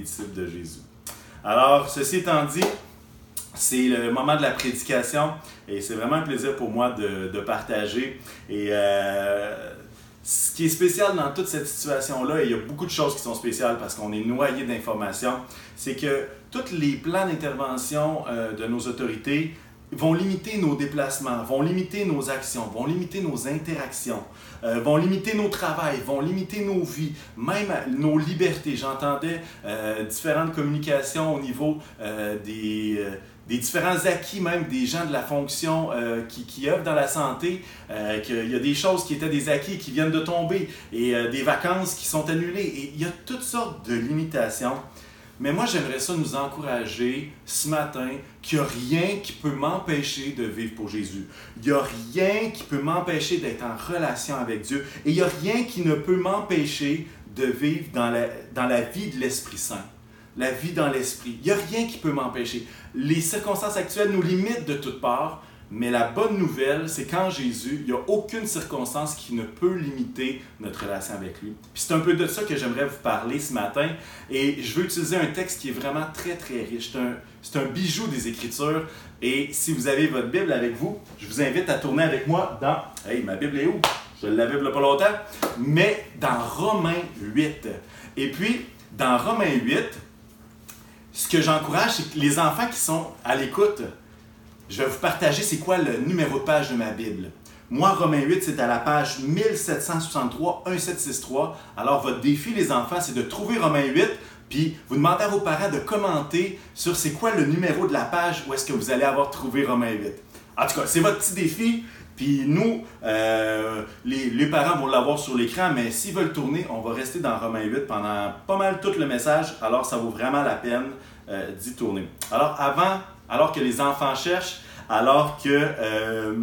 disciples de Jésus. Alors, ceci étant dit, c'est le moment de la prédication et c'est vraiment un plaisir pour moi de, partager. Et euh, ce qui est spécial dans toute cette situation-là, et il y a beaucoup de choses qui sont spéciales parce qu'on est noyé d'informations, c'est que tous les plans d'intervention euh, de nos autorités vont limiter nos déplacements, vont limiter nos actions, vont limiter nos interactions, euh, vont limiter nos travails, vont limiter nos vies, même nos libertés. J'entendais euh, différentes communications au niveau euh, des, différents acquis, même des gens de la fonction qui, qui œuvrent dans la santé, qu'il y a des choses qui étaient des acquis qui viennent de tomber et des vacances qui sont annulées. Et il y a toutes sortes de limitations. Mais moi, j'aimerais ça nous encourager ce matin qu'il n'y a rien qui peut m'empêcher de vivre pour Jésus. Il n'y a rien qui peut m'empêcher d'être en relation avec Dieu. Et il n'y a rien qui ne peut m'empêcher de vivre dans la, dans la vie de l'Esprit Saint. La vie dans l'Esprit. Il n'y a rien qui peut m'empêcher. Les circonstances actuelles nous limitent de toutes parts, mais la bonne nouvelle, c'est qu'en Jésus, il n'y a aucune circonstance qui ne peut limiter notre relation avec lui. Puis c'est un peu de ça que j'aimerais vous parler ce matin. Et je veux utiliser un texte qui est vraiment très, très riche. C'est un, bijou des Écritures. Et si vous avez votre Bible avec vous, je vous invite à tourner avec moi dans... Hey, ma Bible est où? Je l'avais il pas longtemps. Mais dans Romains 8. Et puis, dans Romains 8, ce que j'encourage, c'est que les enfants qui sont à l'écoute, je vais vous partager c'est quoi le numéro de page de ma Bible. Moi, Romains 8, c'est à la page 1763, 1763. Alors, votre défi, les enfants, c'est de trouver Romains 8, puis vous demandez à vos parents de commenter sur c'est quoi le numéro de la page où est-ce que vous allez avoir trouvé Romains 8. En tout cas, c'est votre petit défi. Puis nous, euh, les, parents vont l'avoir sur l'écran, mais s'ils veulent tourner, on va rester dans Romains 8 pendant pas mal tout le message. Alors, ça vaut vraiment la peine euh, d'y tourner. Alors, avant alors que les enfants cherchent, alors que euh,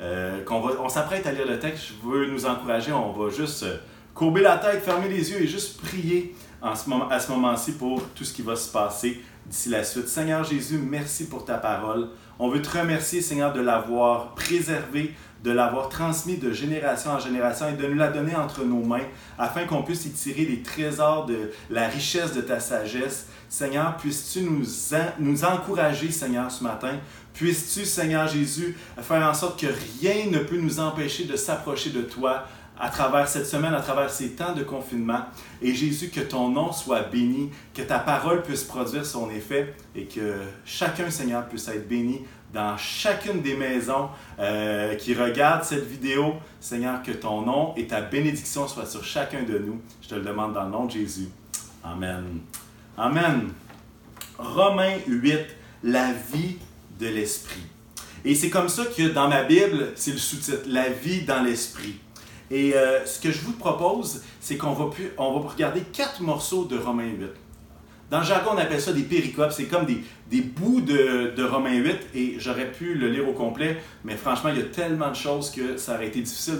euh, qu'on on s'apprête à lire le texte, je veux nous encourager, on va juste euh, courber la tête, fermer les yeux et juste prier en ce moment, à ce moment-ci pour tout ce qui va se passer d'ici la suite. Seigneur Jésus, merci pour ta parole. On veut te remercier, Seigneur, de l'avoir préservée, de l'avoir transmis de génération en génération et de nous la donner entre nos mains afin qu'on puisse y tirer les trésors de la richesse de ta sagesse. Seigneur, puisses-tu nous, encourager, Seigneur, ce matin? Puisses-tu, Seigneur Jésus, faire en sorte que rien ne peut nous empêcher de s'approcher de toi à travers cette semaine, à travers ces temps de confinement? Et Jésus, que ton nom soit béni, que ta parole puisse produire son effet et que chacun, Seigneur, puisse être béni dans chacune des maisons euh, qui regardent cette vidéo. Seigneur, que ton nom et ta bénédiction soient sur chacun de nous. Je te le demande dans le nom de Jésus. Amen. Amen. Romains 8, la vie de l'esprit. Et c'est comme ça que dans ma Bible, c'est le sous-titre, la vie dans l'esprit. Et euh, ce que je vous propose, c'est qu'on va, on va regarder quatre morceaux de Romains 8. Dans le jargon, on appelle ça des péricopes. C'est comme des, des bouts de, de, Romains 8 et j'aurais pu le lire au complet, mais franchement, il y a tellement de choses que ça aurait été difficile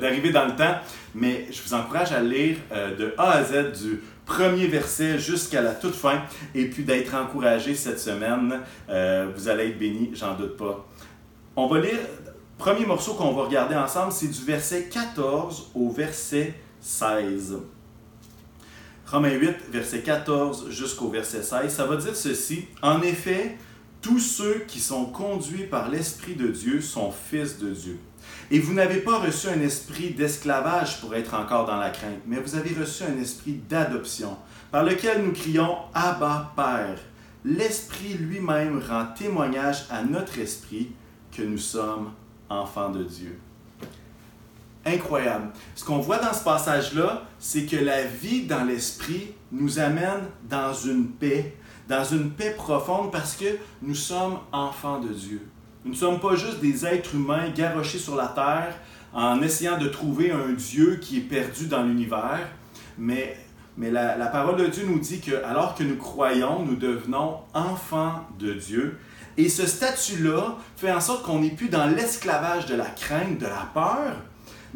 d'arriver dans le temps. Mais je vous encourage à lire euh, de A à Z du premier verset jusqu'à la toute fin et puis d'être encouragé cette semaine. Euh, vous allez être béni, j'en doute pas. On va lire, premier morceau qu'on va regarder ensemble, c'est du verset 14 au verset 16. Romains 8, verset 14 jusqu'au verset 16, ça va dire ceci. En effet, tous ceux qui sont conduits par l'Esprit de Dieu sont fils de Dieu. Et vous n'avez pas reçu un esprit d'esclavage pour être encore dans la crainte, mais vous avez reçu un esprit d'adoption, par lequel nous crions Abba Père. L'Esprit lui-même rend témoignage à notre esprit que nous sommes enfants de Dieu incroyable. Ce qu'on voit dans ce passage-là, c'est que la vie dans l'esprit nous amène dans une paix, dans une paix profonde parce que nous sommes enfants de Dieu. Nous ne sommes pas juste des êtres humains garochés sur la terre en essayant de trouver un Dieu qui est perdu dans l'univers, mais, mais la, la parole de Dieu nous dit que alors que nous croyons, nous devenons enfants de Dieu. Et ce statut-là fait en sorte qu'on n'est plus dans l'esclavage de la crainte, de la peur,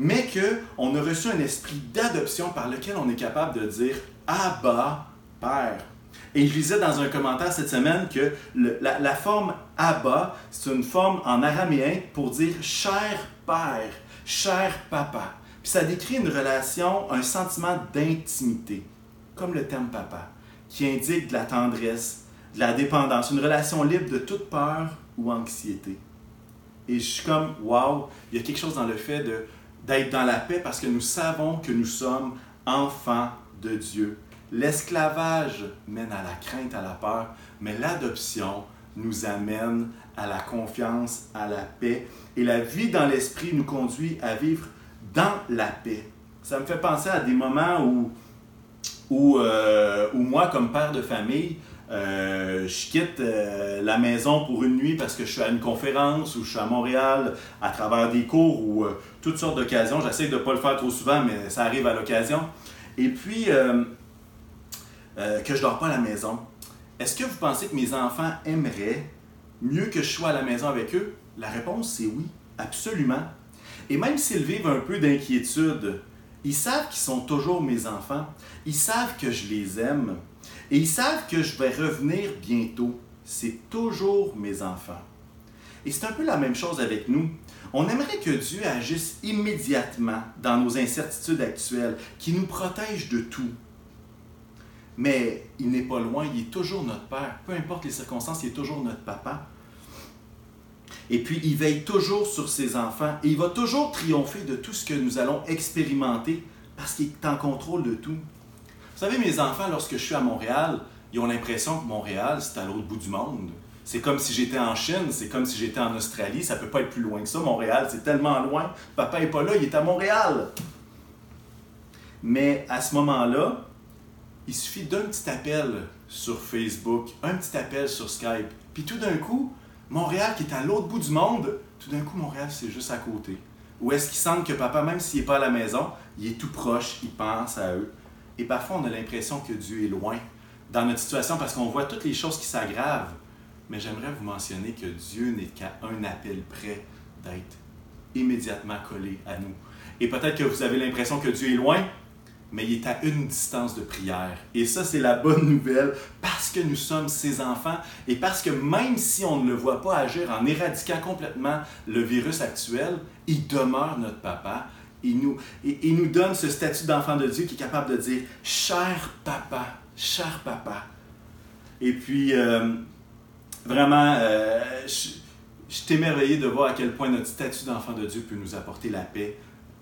mais qu'on a reçu un esprit d'adoption par lequel on est capable de dire Abba, Père. Et je lisais dans un commentaire cette semaine que la, forme Abba, c'est une forme en araméen pour dire cher père, cher papa. Puis ça décrit une relation, un sentiment d'intimité, comme le terme papa. qui indique de la tendresse, de la dépendance, une relation libre de toute peur ou anxiété. Et je suis comme, waouh, il y a quelque chose dans le fait d'être dans la paix parce que nous savons que nous sommes enfants de Dieu. L'esclavage mène à la crainte, à la peur, mais l'adoption nous amène à la confiance, à la paix. Et la vie dans l'esprit nous conduit à vivre dans la paix. Ça me fait penser à des moments où, où, euh, où moi, comme père de famille, euh, je quitte euh, la maison pour une nuit parce que je suis à une conférence ou je suis à Montréal à travers des cours ou toutes sortes d'occasions. J'essaie de ne pas le faire trop souvent, mais ça arrive à l'occasion. Et puis, que je ne dors pas à la maison. Est-ce que vous pensez que mes enfants aimeraient mieux que je sois à la maison avec eux? La réponse, c'est oui, absolument. Et même s'ils vivent un peu d'inquiétude, ils savent qu'ils sont toujours mes enfants. Ils savent que je les aime. Et ils savent que je vais revenir bientôt. C'est toujours mes enfants. Et c'est un peu la même chose avec nous. On aimerait que Dieu agisse immédiatement dans nos incertitudes actuelles, qui nous protège de tout. Mais il n'est pas loin, il est toujours notre Père. Peu importe les circonstances, il est toujours notre papa. Et puis, il veille toujours sur ses enfants et il va toujours triompher de tout ce que nous allons expérimenter parce qu'il est en contrôle de tout. Vous savez, mes enfants, lorsque je suis à Montréal, ils ont l'impression que Montréal, c'est à l'autre bout du monde. C'est comme si j'étais en Chine, c'est comme si j'étais en Australie, ça peut pas être plus loin que ça. Montréal, c'est tellement loin. Papa n'est pas là, il est à Montréal. Mais à ce moment-là, il suffit d'un petit appel sur Facebook, un petit appel sur Skype, puis tout d'un coup, Montréal, qui est à l'autre bout du monde, tout d'un coup, Montréal, c'est juste à côté. Ou est-ce qu'ils sentent que papa, même s'il n'est pas à la maison, il est tout proche, il pense à eux. Et parfois, on a l'impression que Dieu est loin dans notre situation parce qu'on voit toutes les choses qui s'aggravent. Mais j'aimerais vous mentionner que Dieu n'est qu'à un appel près d'être immédiatement collé à nous. Et peut-être que vous avez l'impression que Dieu est loin, mais il est à une distance de prière. Et ça, c'est la bonne nouvelle parce que nous sommes ses enfants et parce que même si on ne le voit pas agir en éradiquant complètement le virus actuel, il demeure notre papa. Il nous, il, nous donne ce statut d'enfant de Dieu qui est capable de dire cher papa, cher papa. Et puis, euh, vraiment, euh, je, suis émerveillé de voir à quel point notre statut d'enfant de Dieu peut nous apporter la paix,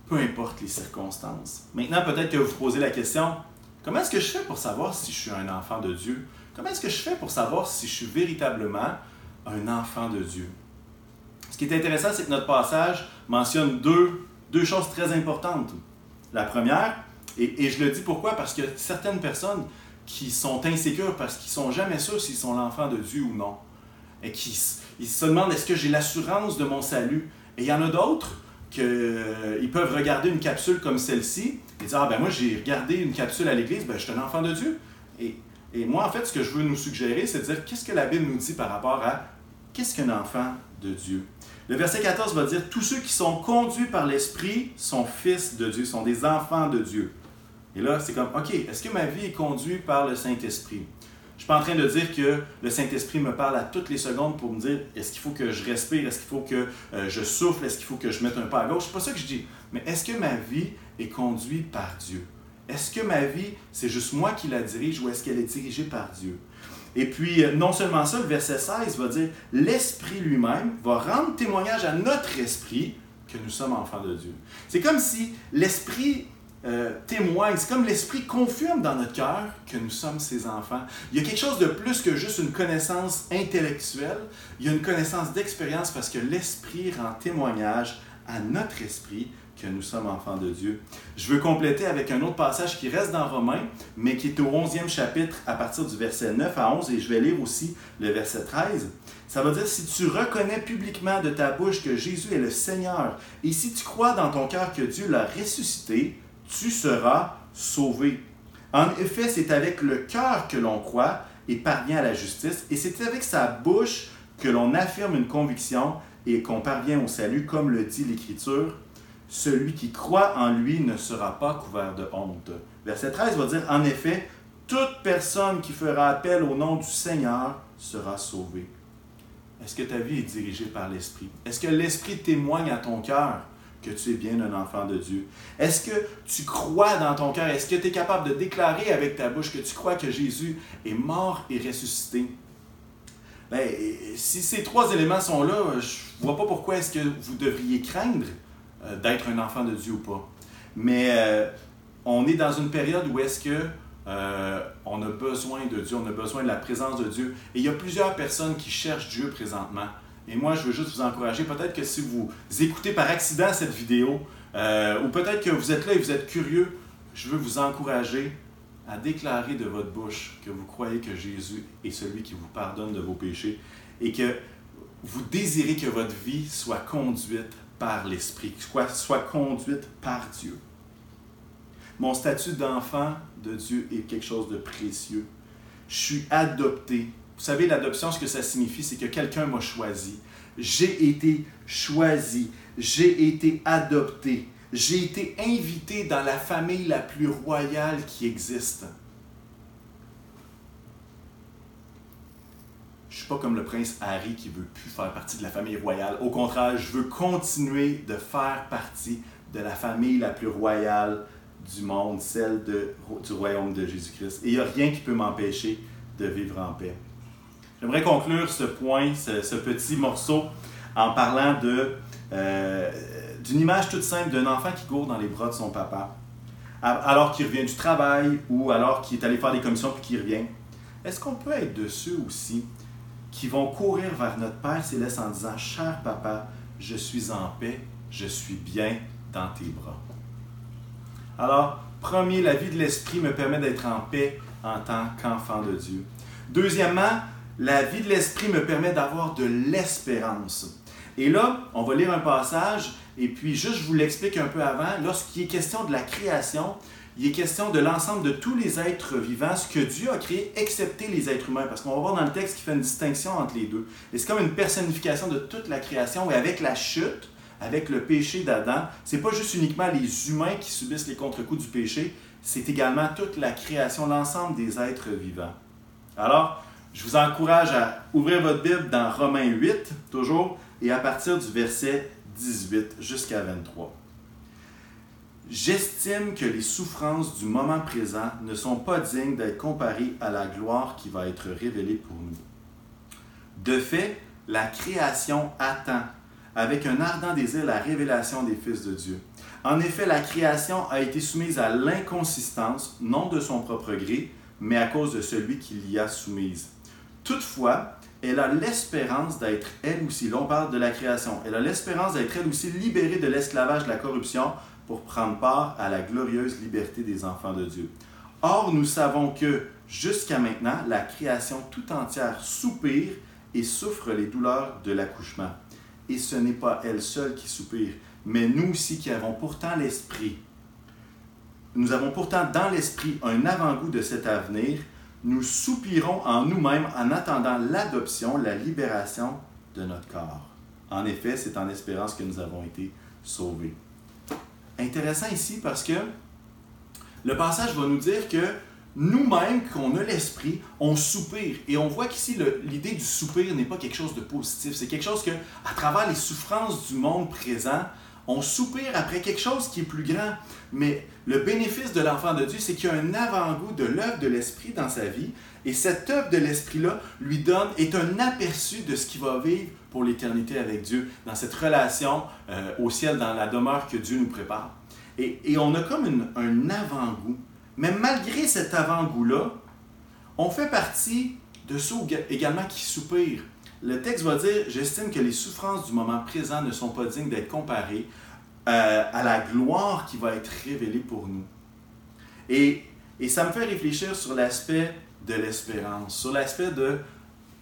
peu importe les circonstances. Maintenant, peut-être que vous posez la question, comment est-ce que je fais pour savoir si je suis un enfant de Dieu? Comment est-ce que je fais pour savoir si je suis véritablement un enfant de Dieu? Ce qui est intéressant, c'est que notre passage mentionne deux, deux choses très importantes. La première, et, je le dis pourquoi, parce que certaines personnes qui sont insécures parce qu'ils sont jamais sûrs s'ils sont l'enfant de Dieu ou non, et qui ils se demandent est-ce que j'ai l'assurance de mon salut? Et il y en a d'autres qu'ils euh, peuvent regarder une capsule comme celle-ci et dire Ah ben moi j'ai regardé une capsule à l'église, ben je suis un enfant de Dieu. Et, et moi, en fait, ce que je veux nous suggérer, c'est de dire qu'est-ce que la Bible nous dit par rapport à qu'est-ce qu'un enfant de Dieu? Le verset 14 va dire Tous ceux qui sont conduits par l'Esprit sont fils de Dieu, sont des enfants de Dieu. Et là, c'est comme OK, est-ce que ma vie est conduite par le Saint-Esprit? Je suis pas en train de dire que le Saint-Esprit me parle à toutes les secondes pour me dire est-ce qu'il faut que je respire, est-ce qu'il faut que euh, je souffle, est-ce qu'il faut que je mette un pas à gauche? C'est pas ça que je dis. Mais est-ce que ma vie est conduite par Dieu? Est-ce que ma vie, c'est juste moi qui la dirige ou est-ce qu'elle est dirigée par Dieu? Et puis, euh, non seulement ça, le verset 16 va dire l'Esprit lui-même va rendre témoignage à notre esprit que nous sommes enfants de Dieu. C'est comme si l'Esprit euh, témoigne, c'est comme l'Esprit confirme dans notre cœur que nous sommes ses enfants. Il y a quelque chose de plus que juste une connaissance intellectuelle, il y a une connaissance d'expérience parce que l'Esprit rend témoignage à notre esprit que nous sommes enfants de Dieu. Je veux compléter avec un autre passage qui reste dans Romains, mais qui est au 11e chapitre à partir du verset 9 à 11, et je vais lire aussi le verset 13. Ça veut dire, si tu reconnais publiquement de ta bouche que Jésus est le Seigneur, et si tu crois dans ton cœur que Dieu l'a ressuscité, tu seras sauvé. En effet, c'est avec le cœur que l'on croit et parvient à la justice, et c'est avec sa bouche que l'on affirme une conviction et qu'on parvient au salut, comme le dit l'Écriture. Celui qui croit en lui ne sera pas couvert de honte. Verset 13 va dire, en effet, toute personne qui fera appel au nom du Seigneur sera sauvée. Est-ce que ta vie est dirigée par l'Esprit? Est-ce que l'Esprit témoigne à ton cœur que tu es bien un enfant de Dieu? Est-ce que tu crois dans ton cœur? Est-ce que tu es capable de déclarer avec ta bouche que tu crois que Jésus est mort et ressuscité? Ben, si ces trois éléments sont là, je vois pas pourquoi est-ce que vous devriez craindre euh, d'être un enfant de Dieu ou pas. Mais euh, on est dans une période où est-ce que euh, on a besoin de Dieu, on a besoin de la présence de Dieu. Et il y a plusieurs personnes qui cherchent Dieu présentement. Et moi, je veux juste vous encourager. Peut-être que si vous écoutez par accident cette vidéo, euh, ou peut-être que vous êtes là et vous êtes curieux, je veux vous encourager à déclarer de votre bouche que vous croyez que Jésus est celui qui vous pardonne de vos péchés et que vous désirez que votre vie soit conduite par l'Esprit, soit, soit conduite par Dieu. Mon statut d'enfant de Dieu est quelque chose de précieux. Je suis adopté. Vous savez, l'adoption, ce que ça signifie, c'est que quelqu'un m'a choisi. J'ai été choisi. J'ai été adopté. J'ai été invité dans la famille la plus royale qui existe. Je ne suis pas comme le prince Harry qui veut plus faire partie de la famille royale. Au contraire, je veux continuer de faire partie de la famille la plus royale du monde, celle du royaume de Jésus-Christ. Et il n'y a rien qui peut m'empêcher de vivre en paix. J'aimerais conclure ce point, ce, petit morceau, en parlant de, euh, d'une image toute simple d'un enfant qui court dans les bras de son papa, alors qu'il revient du travail ou alors qu'il est allé faire des commissions puis qu'il revient. Est-ce qu'on peut être de ceux aussi qui vont courir vers notre Père céleste en disant Cher papa, je suis en paix, je suis bien dans tes bras. Alors, premier, la vie de l'esprit me permet d'être en paix en tant qu'enfant de Dieu. Deuxièmement, la vie de l'esprit me permet d'avoir de l'espérance. Et là, on va lire un passage, et puis juste je vous l'explique un peu avant, lorsqu'il est question de la création, il est question de l'ensemble de tous les êtres vivants, ce que Dieu a créé, excepté les êtres humains, parce qu'on va voir dans le texte qu'il fait une distinction entre les deux. Et c'est comme une personnification de toute la création, et avec la chute, avec le péché d'Adam, c'est pas juste uniquement les humains qui subissent les contre-coups du péché, c'est également toute la création, l'ensemble des êtres vivants. Alors, je vous encourage à ouvrir votre Bible dans Romains 8, toujours, et à partir du verset 18 jusqu'à 23. J'estime que les souffrances du moment présent ne sont pas dignes d'être comparées à la gloire qui va être révélée pour nous. De fait, la création attend avec un ardent désir la révélation des fils de Dieu. En effet, la création a été soumise à l'inconsistance, non de son propre gré, mais à cause de celui qui l'y a soumise. Toutefois, elle a l'espérance d'être elle aussi, là parle de la création, elle a l'espérance d'être elle aussi libérée de l'esclavage de la corruption pour prendre part à la glorieuse liberté des enfants de Dieu. Or, nous savons que, jusqu'à maintenant, la création tout entière soupire et souffre les douleurs de l'accouchement et ce n'est pas elle seule qui soupire, mais nous aussi qui avons pourtant l'esprit. Nous avons pourtant dans l'esprit un avant-goût de cet avenir. Nous soupirons en nous-mêmes en attendant l'adoption, la libération de notre corps. En effet, c'est en espérance que nous avons été sauvés. Intéressant ici parce que le passage va nous dire que nous-mêmes, qu'on a l'esprit, on soupire. Et on voit qu'ici, l'idée du soupir n'est pas quelque chose de positif. C'est quelque chose que, à travers les souffrances du monde présent, on soupire après quelque chose qui est plus grand. Mais le bénéfice de l'enfant de Dieu, c'est qu'il y a un avant-goût de l'œuvre de l'Esprit dans sa vie. Et cette œuvre de l'Esprit-là lui donne, est un aperçu de ce qu'il va vivre pour l'éternité avec Dieu, dans cette relation euh, au ciel, dans la demeure que Dieu nous prépare. Et, et on a comme un avant-goût. Mais malgré cet avant-goût-là, on fait partie de ceux également qui soupirent. Le texte va dire J'estime que les souffrances du moment présent ne sont pas dignes d'être comparées euh, à la gloire qui va être révélée pour nous. Et, et ça me fait réfléchir sur l'aspect de l'espérance, sur l'aspect de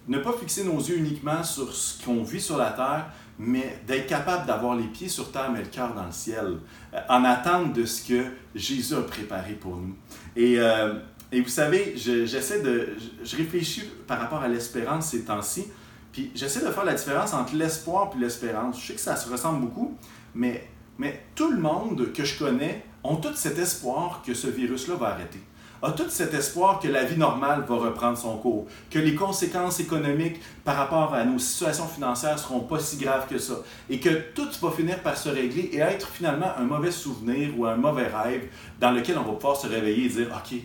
ne pas fixer nos yeux uniquement sur ce qu'on vit sur la terre, mais d'être capable d'avoir les pieds sur terre mais le cœur dans le ciel, euh, en attente de ce que Jésus a préparé pour nous. Et, euh, et vous savez, j'essaie de. Je réfléchis par rapport à l'espérance ces temps-ci, puis j'essaie de faire la différence entre l'espoir et l'espérance. Je sais que ça se ressemble beaucoup, mais, mais tout le monde que je connais ont tout cet espoir que ce virus-là va arrêter a tout cet espoir que la vie normale va reprendre son cours, que les conséquences économiques par rapport à nos situations financières seront pas si graves que ça, et que tout va finir par se régler et être finalement un mauvais souvenir ou un mauvais rêve dans lequel on va pouvoir se réveiller et dire OK,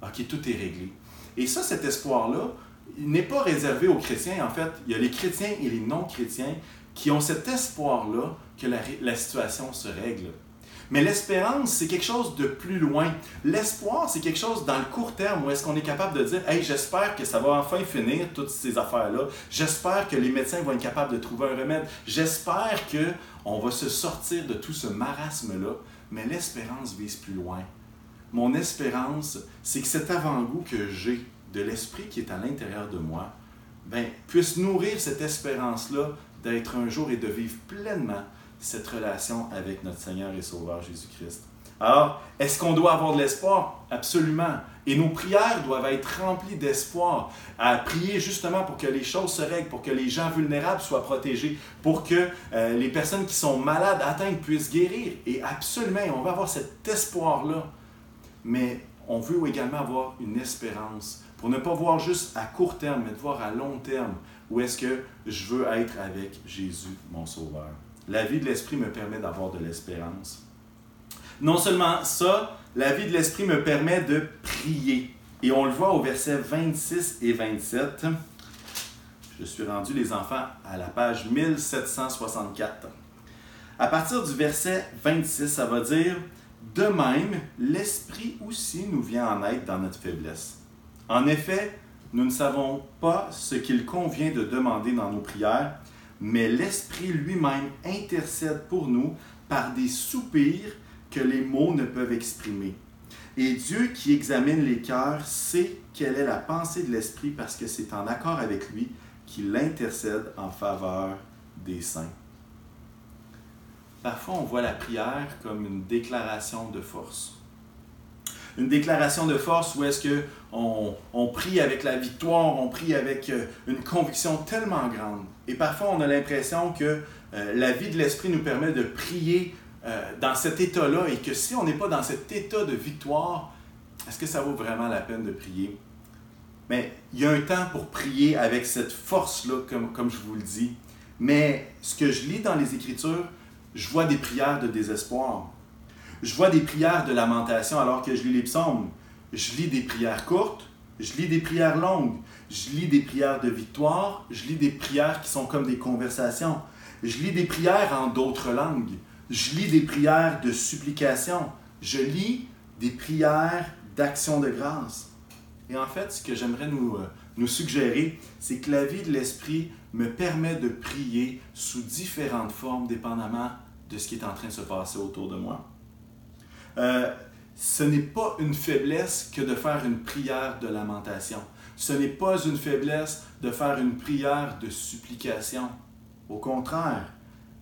OK, tout est réglé. Et ça, cet espoir-là, n'est pas réservé aux chrétiens. En fait, il y a les chrétiens et les non-chrétiens qui ont cet espoir-là que la, la situation se règle. Mais l'espérance, c'est quelque chose de plus loin. L'espoir, c'est quelque chose dans le court terme où est-ce qu'on est capable de dire Hey, j'espère que ça va enfin finir, toutes ces affaires-là. J'espère que les médecins vont être capables de trouver un remède. J'espère qu'on va se sortir de tout ce marasme-là. Mais l'espérance vise plus loin. Mon espérance, c'est que cet avant-goût que j'ai de l'esprit qui est à l'intérieur de moi, ben, puisse nourrir cette espérance-là d'être un jour et de vivre pleinement cette relation avec notre Seigneur et Sauveur Jésus-Christ. Alors, est-ce qu'on doit avoir de l'espoir? Absolument. Et nos prières doivent être remplies d'espoir, à prier justement pour que les choses se règlent, pour que les gens vulnérables soient protégés, pour que euh, les personnes qui sont malades, atteintes, puissent guérir. Et absolument, on va avoir cet espoir-là. Mais on veut également avoir une espérance, pour ne pas voir juste à court terme, mais de voir à long terme où est-ce que je veux être avec Jésus, mon Sauveur. La vie de l'Esprit me permet d'avoir de l'espérance. Non seulement ça, la vie de l'Esprit me permet de prier. Et on le voit au verset 26 et 27. Je suis rendu, les enfants, à la page 1764. À partir du verset 26, ça va dire De même, l'Esprit aussi nous vient en aide dans notre faiblesse. En effet, nous ne savons pas ce qu'il convient de demander dans nos prières, mais l'Esprit lui-même intercède pour nous par des soupirs que les mots ne peuvent exprimer. Et Dieu qui examine les cœurs sait quelle est la pensée de l'Esprit parce que c'est en accord avec lui qu'il intercède en faveur des saints. Parfois, on voit la prière comme une déclaration de force une déclaration de force où est-ce que on, prie avec la victoire, on prie avec euh, une conviction tellement grande. Et parfois, on a l'impression que euh, la vie de l'esprit nous permet de prier euh, dans cet état-là et que si on n'est pas dans cet état de victoire, est-ce que ça vaut vraiment la peine de prier? Mais il y a un temps pour prier avec cette force-là, comme je vous le dis. Mais ce que je lis dans les Écritures, je vois des prières de désespoir. Je vois des prières de lamentation alors que je lis les psaumes. Je lis des prières courtes, je lis des prières longues, je lis des prières de victoire, je lis des prières qui sont comme des conversations. Je lis des prières en d'autres langues. Je lis des prières de supplication. Je lis des prières d'action de grâce. Et en fait, ce que j'aimerais nous, euh, nous suggérer, c'est que la vie de l'Esprit me permet de prier sous différentes formes, dépendamment de ce qui est en train de se passer autour de moi. Euh, ce n'est pas une faiblesse que de faire une prière de lamentation. Ce n'est pas une faiblesse de faire une prière de supplication. Au contraire,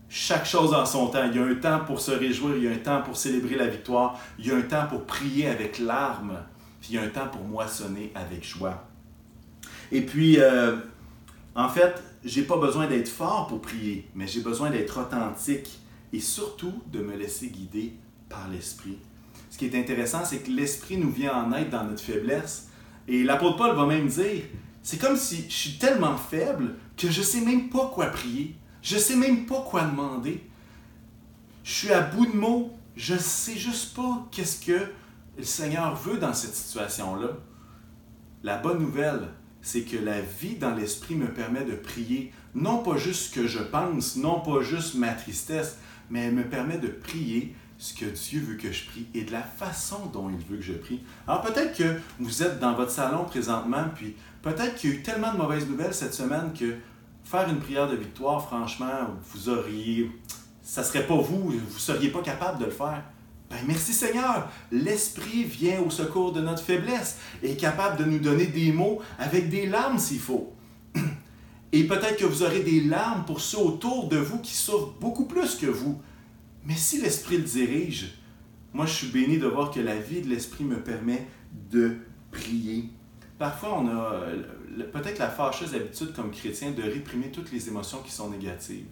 chaque chose en son temps. Il y a un temps pour se réjouir, il y a un temps pour célébrer la victoire, il y a un temps pour prier avec larmes, puis il y a un temps pour moissonner avec joie. Et puis, euh, en fait, j'ai pas besoin d'être fort pour prier, mais j'ai besoin d'être authentique et surtout de me laisser guider par l'Esprit. Ce qui est intéressant, c'est que l'Esprit nous vient en aide dans notre faiblesse. Et l'apôtre Paul va même dire, c'est comme si je suis tellement faible que je ne sais même pas quoi prier. Je ne sais même pas quoi demander. Je suis à bout de mots. Je ne sais juste pas qu'est-ce que le Seigneur veut dans cette situation-là. La bonne nouvelle, c'est que la vie dans l'esprit me permet de prier, non pas juste ce que je pense, non pas juste ma tristesse, mais elle me permet de prier ce que Dieu veut que je prie et de la façon dont il veut que je prie. Alors peut-être que vous êtes dans votre salon présentement, puis peut-être qu'il y a eu tellement de mauvaises nouvelles cette semaine que faire une prière de victoire, franchement, vous auriez, ça serait pas vous, vous seriez pas capable de le faire. Ben merci Seigneur, l'Esprit vient au secours de notre faiblesse et est capable de nous donner des mots avec des larmes s'il faut. Et peut-être que vous aurez des larmes pour ceux autour de vous qui souffrent beaucoup plus que vous. Mais si l'Esprit le dirige, moi je suis béni de voir que la vie de l'Esprit me permet de prier. Parfois, on a euh, peut-être la fâcheuse habitude comme chrétien de réprimer toutes les émotions qui sont négatives.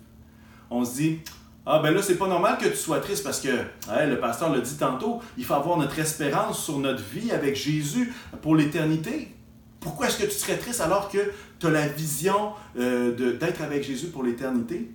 On se dit, Ah ben là, c'est pas normal que tu sois triste parce que le pasteur l'a dit tantôt, il faut avoir notre espérance sur notre vie avec Jésus pour l'éternité. Pourquoi est-ce que tu serais triste alors que tu as la vision euh, d'être avec Jésus pour l'éternité?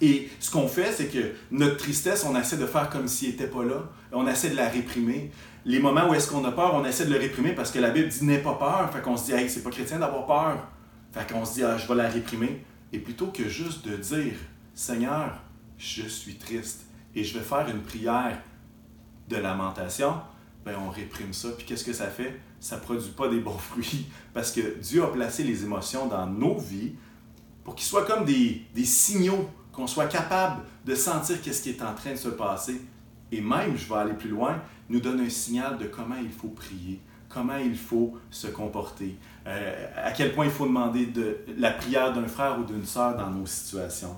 Et ce qu'on fait, c'est que notre tristesse, on essaie de faire comme s'il n'était pas là. On essaie de la réprimer. Les moments où est-ce qu'on a peur, on essaie de le réprimer parce que la Bible dit n'aie pas peur. Fait qu'on se dit, hey, c'est pas chrétien d'avoir peur. Fait qu'on se dit, ah, je vais la réprimer. Et plutôt que juste de dire, Seigneur, je suis triste et je vais faire une prière de lamentation, ben on réprime ça. Puis qu'est-ce que ça fait? Ça produit pas des bons fruits parce que Dieu a placé les émotions dans nos vies pour qu'ils soient comme des, des signaux qu'on soit capable de sentir qu'est-ce qui est en train de se passer. Et même, je vais aller plus loin, nous donne un signal de comment il faut prier, comment il faut se comporter, euh, à quel point il faut demander de la prière d'un frère ou d'une sœur dans nos situations.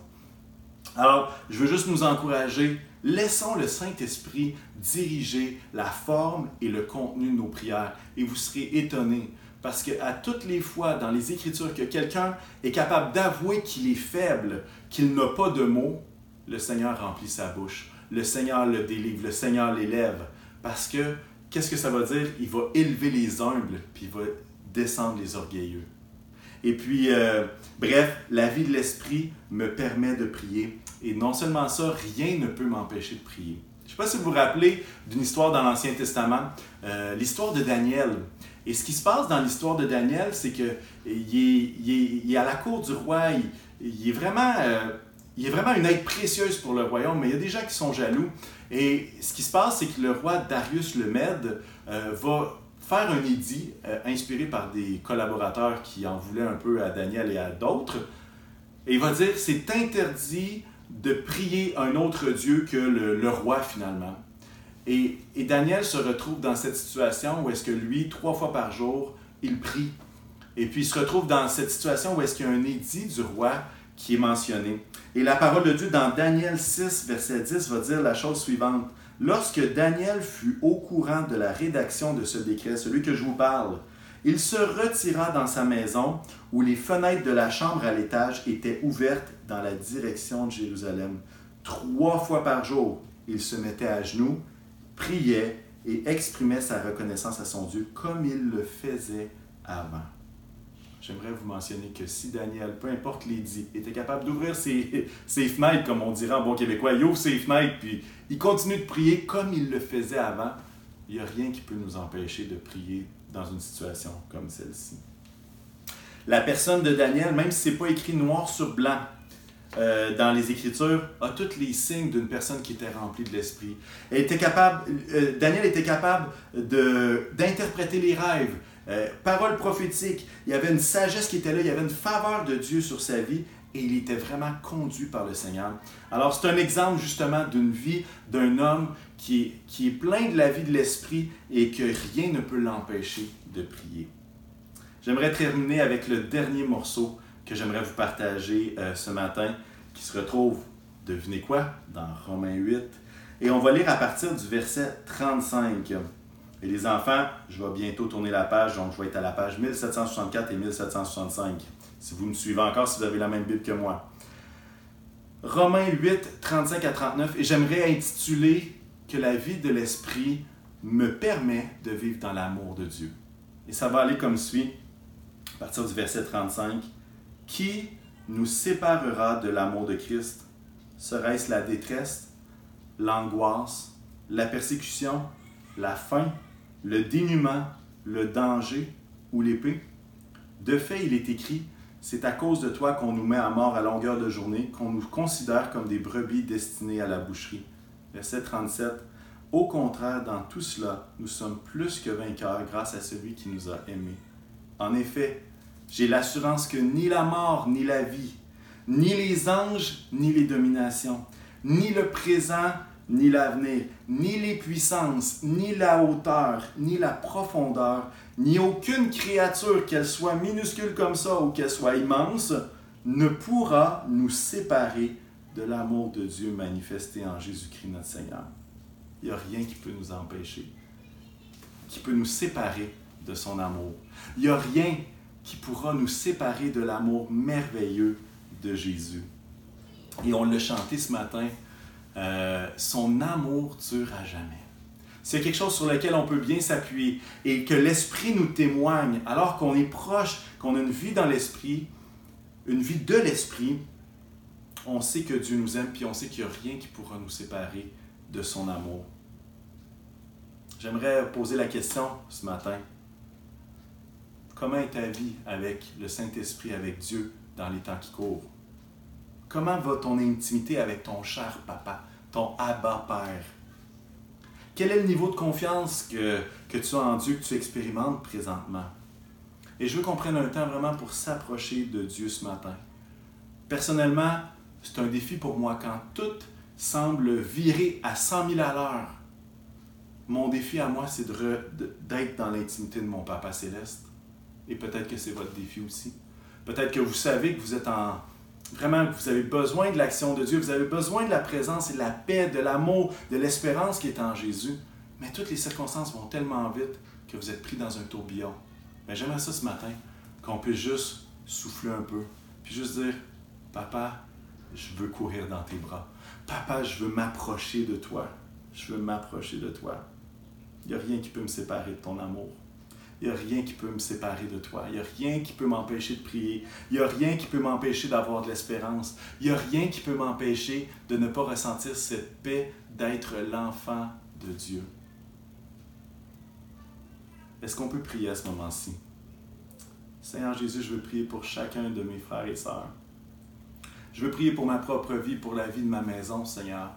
Alors, je veux juste nous encourager, laissons le Saint-Esprit diriger la forme et le contenu de nos prières et vous serez étonnés parce qu'à toutes les fois dans les Écritures que quelqu'un est capable d'avouer qu'il est faible, qu'il n'a pas de mots, le Seigneur remplit sa bouche. Le Seigneur le délivre, le Seigneur l'élève. Parce que, qu'est-ce que ça va dire? Il va élever les humbles, puis il va descendre les orgueilleux. Et puis, euh, bref, la vie de l'Esprit me permet de prier. Et non seulement ça, rien ne peut m'empêcher de prier. Je ne sais pas si vous vous rappelez d'une histoire dans l'Ancien Testament, euh, l'histoire de Daniel. Et ce qui se passe dans l'histoire de Daniel, c'est qu'il est, est, à la cour du roi, il, est vraiment, euh, il est vraiment une aide précieuse pour le royaume, mais il y a des gens qui sont jaloux. Et ce qui se passe, c'est que le roi Darius le Mède euh, va faire un édit euh, inspiré par des collaborateurs qui en voulaient un peu à Daniel et à d'autres. Et il va dire, c'est interdit de prier un autre Dieu que le roi finalement. Et, Daniel se retrouve dans cette situation où est-ce que lui, trois fois par jour, il prie. Et puis il se retrouve dans cette situation où est-ce qu'il y a un édit du roi qui est mentionné. Et la parole de Dieu dans Daniel 6, verset 10 va dire la chose suivante. Lorsque Daniel fut au courant de la rédaction de ce décret, celui que je vous parle, il se retira dans sa maison où les fenêtres de la chambre à l'étage étaient ouvertes dans la direction de Jérusalem. Trois fois par jour, il se mettait à genoux priait et exprimait sa reconnaissance à son Dieu comme il le faisait avant. J'aimerais vous mentionner que si Daniel, peu importe les dits, était capable d'ouvrir ses, ses, fenêtres, comme on dirait en bon québécois, il ouvre ses fenêtres, puis il continue de prier comme il le faisait avant, il n'y a rien qui peut nous empêcher de prier dans une situation comme celle-ci. La personne de Daniel, même si ce n'est pas écrit noir sur blanc, euh, dans les Écritures a tous les signes d'une personne qui était remplie de l'Esprit. Était capable, euh, Daniel était capable d'interpréter les rêves, euh, paroles prophétiques. Il y avait une sagesse qui était là, il y avait une faveur de Dieu sur sa vie et il était vraiment conduit par le Seigneur. Alors c'est un exemple justement d'une vie d'un homme qui est, plein de la vie de l'Esprit et que rien ne peut l'empêcher de prier. J'aimerais terminer avec le dernier morceau que j'aimerais vous partager euh, ce matin, qui se retrouve, devinez quoi, dans Romains 8. Et on va lire à partir du verset 35. Et les enfants, je vais bientôt tourner la page, donc je vais être à la page 1764 et 1765. Si vous me suivez encore, si vous avez la même Bible que moi. Romains 8, 35 à 39, et j'aimerais intituler que la vie de l'Esprit me permet de vivre dans l'amour de Dieu. Et ça va aller comme suit, à partir du verset 35. Qui nous séparera de l'amour de Christ? Serait-ce la détresse, l'angoisse, la persécution, la faim, le dénuement, le danger ou l'épée De fait, il est écrit, c'est à cause de toi qu'on nous met à mort à longueur de journée, qu'on nous considère comme des brebis destinées à la boucherie. Verset 37. Au contraire, dans tout cela, nous sommes plus que vainqueurs grâce à celui qui nous a aimés. En effet, j'ai l'assurance que ni la mort, ni la vie, ni les anges, ni les dominations, ni le présent, ni l'avenir, ni les puissances, ni la hauteur, ni la profondeur, ni aucune créature, qu'elle soit minuscule comme ça ou qu'elle soit immense, ne pourra nous séparer de l'amour de Dieu manifesté en Jésus-Christ notre Seigneur. Il n'y a rien qui peut nous empêcher, qui peut nous séparer de son amour. Il n'y a rien qui pourra nous séparer de l'amour merveilleux de Jésus. Et on l'a chanté ce matin. Euh, son amour dure à jamais. C'est quelque chose sur lequel on peut bien s'appuyer et que l'Esprit nous témoigne, alors qu'on est proche, qu'on a une vie dans l'Esprit, une vie de l'Esprit, on sait que Dieu nous aime, puis on sait qu'il n'y a rien qui pourra nous séparer de son amour. J'aimerais poser la question ce matin. Comment est ta vie avec le Saint-Esprit, avec Dieu dans les temps qui courent? Comment va ton intimité avec ton cher papa, ton Abba Père? Quel est le niveau de confiance que, que tu as en Dieu, que tu expérimentes présentement? Et je veux qu'on prenne un temps vraiment pour s'approcher de Dieu ce matin. Personnellement, c'est un défi pour moi quand tout semble virer à 100 000 à l'heure. Mon défi à moi, c'est d'être dans l'intimité de mon Papa céleste. Et peut-être que c'est votre défi aussi. Peut-être que vous savez que vous êtes en... Vraiment, vous avez besoin de l'action de Dieu, vous avez besoin de la présence et de la paix, de l'amour, de l'espérance qui est en Jésus. Mais toutes les circonstances vont tellement vite que vous êtes pris dans un tourbillon. Mais j'aimerais ça ce matin, qu'on puisse juste souffler un peu, puis juste dire, Papa, je veux courir dans tes bras. Papa, je veux m'approcher de toi. Je veux m'approcher de toi. Il n'y a rien qui peut me séparer de ton amour. Il n'y a rien qui peut me séparer de toi. Il n'y a rien qui peut m'empêcher de prier. Il n'y a rien qui peut m'empêcher d'avoir de l'espérance. Il n'y a rien qui peut m'empêcher de ne pas ressentir cette paix d'être l'enfant de Dieu. Est-ce qu'on peut prier à ce moment-ci? Seigneur Jésus, je veux prier pour chacun de mes frères et sœurs. Je veux prier pour ma propre vie, pour la vie de ma maison, Seigneur.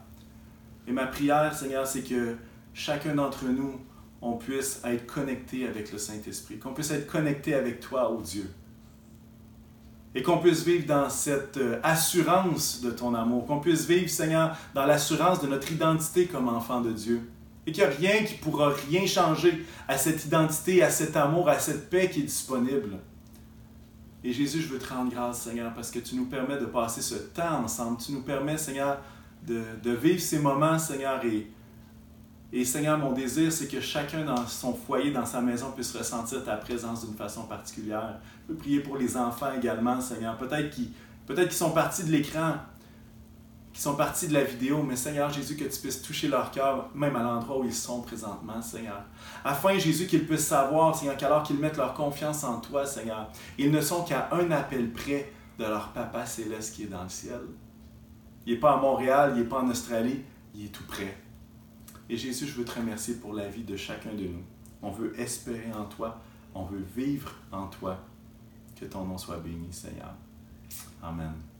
Et ma prière, Seigneur, c'est que chacun d'entre nous, on puisse être connecté avec le Saint-Esprit, qu'on puisse être connecté avec toi, ô oh Dieu. Et qu'on puisse vivre dans cette euh, assurance de ton amour, qu'on puisse vivre, Seigneur, dans l'assurance de notre identité comme enfant de Dieu. Et qu'il n'y a rien qui pourra rien changer à cette identité, à cet amour, à cette paix qui est disponible. Et Jésus, je veux te rendre grâce, Seigneur, parce que tu nous permets de passer ce temps ensemble. Tu nous permets, Seigneur, de, de vivre ces moments, Seigneur. Et, et Seigneur, mon désir, c'est que chacun dans son foyer, dans sa maison, puisse ressentir ta présence d'une façon particulière. Je veux prier pour les enfants également, Seigneur. Peut-être qu'ils sont partis de l'écran, qui sont partis de la vidéo, mais Seigneur Jésus, que tu puisses toucher leur cœur, même à l'endroit où ils sont présentement, Seigneur. Afin, Jésus, qu'ils puissent savoir, Seigneur, qu'alors qu'ils mettent leur confiance en toi, Seigneur, ils ne sont qu'à un appel près de leur Papa céleste qui est dans le ciel. Il n'est pas à Montréal, il n'est pas en Australie, il est tout près. Et Jésus, je veux te remercier pour la vie de chacun de nous. On veut espérer en toi, on veut vivre en toi. Que ton nom soit béni, Seigneur. Amen.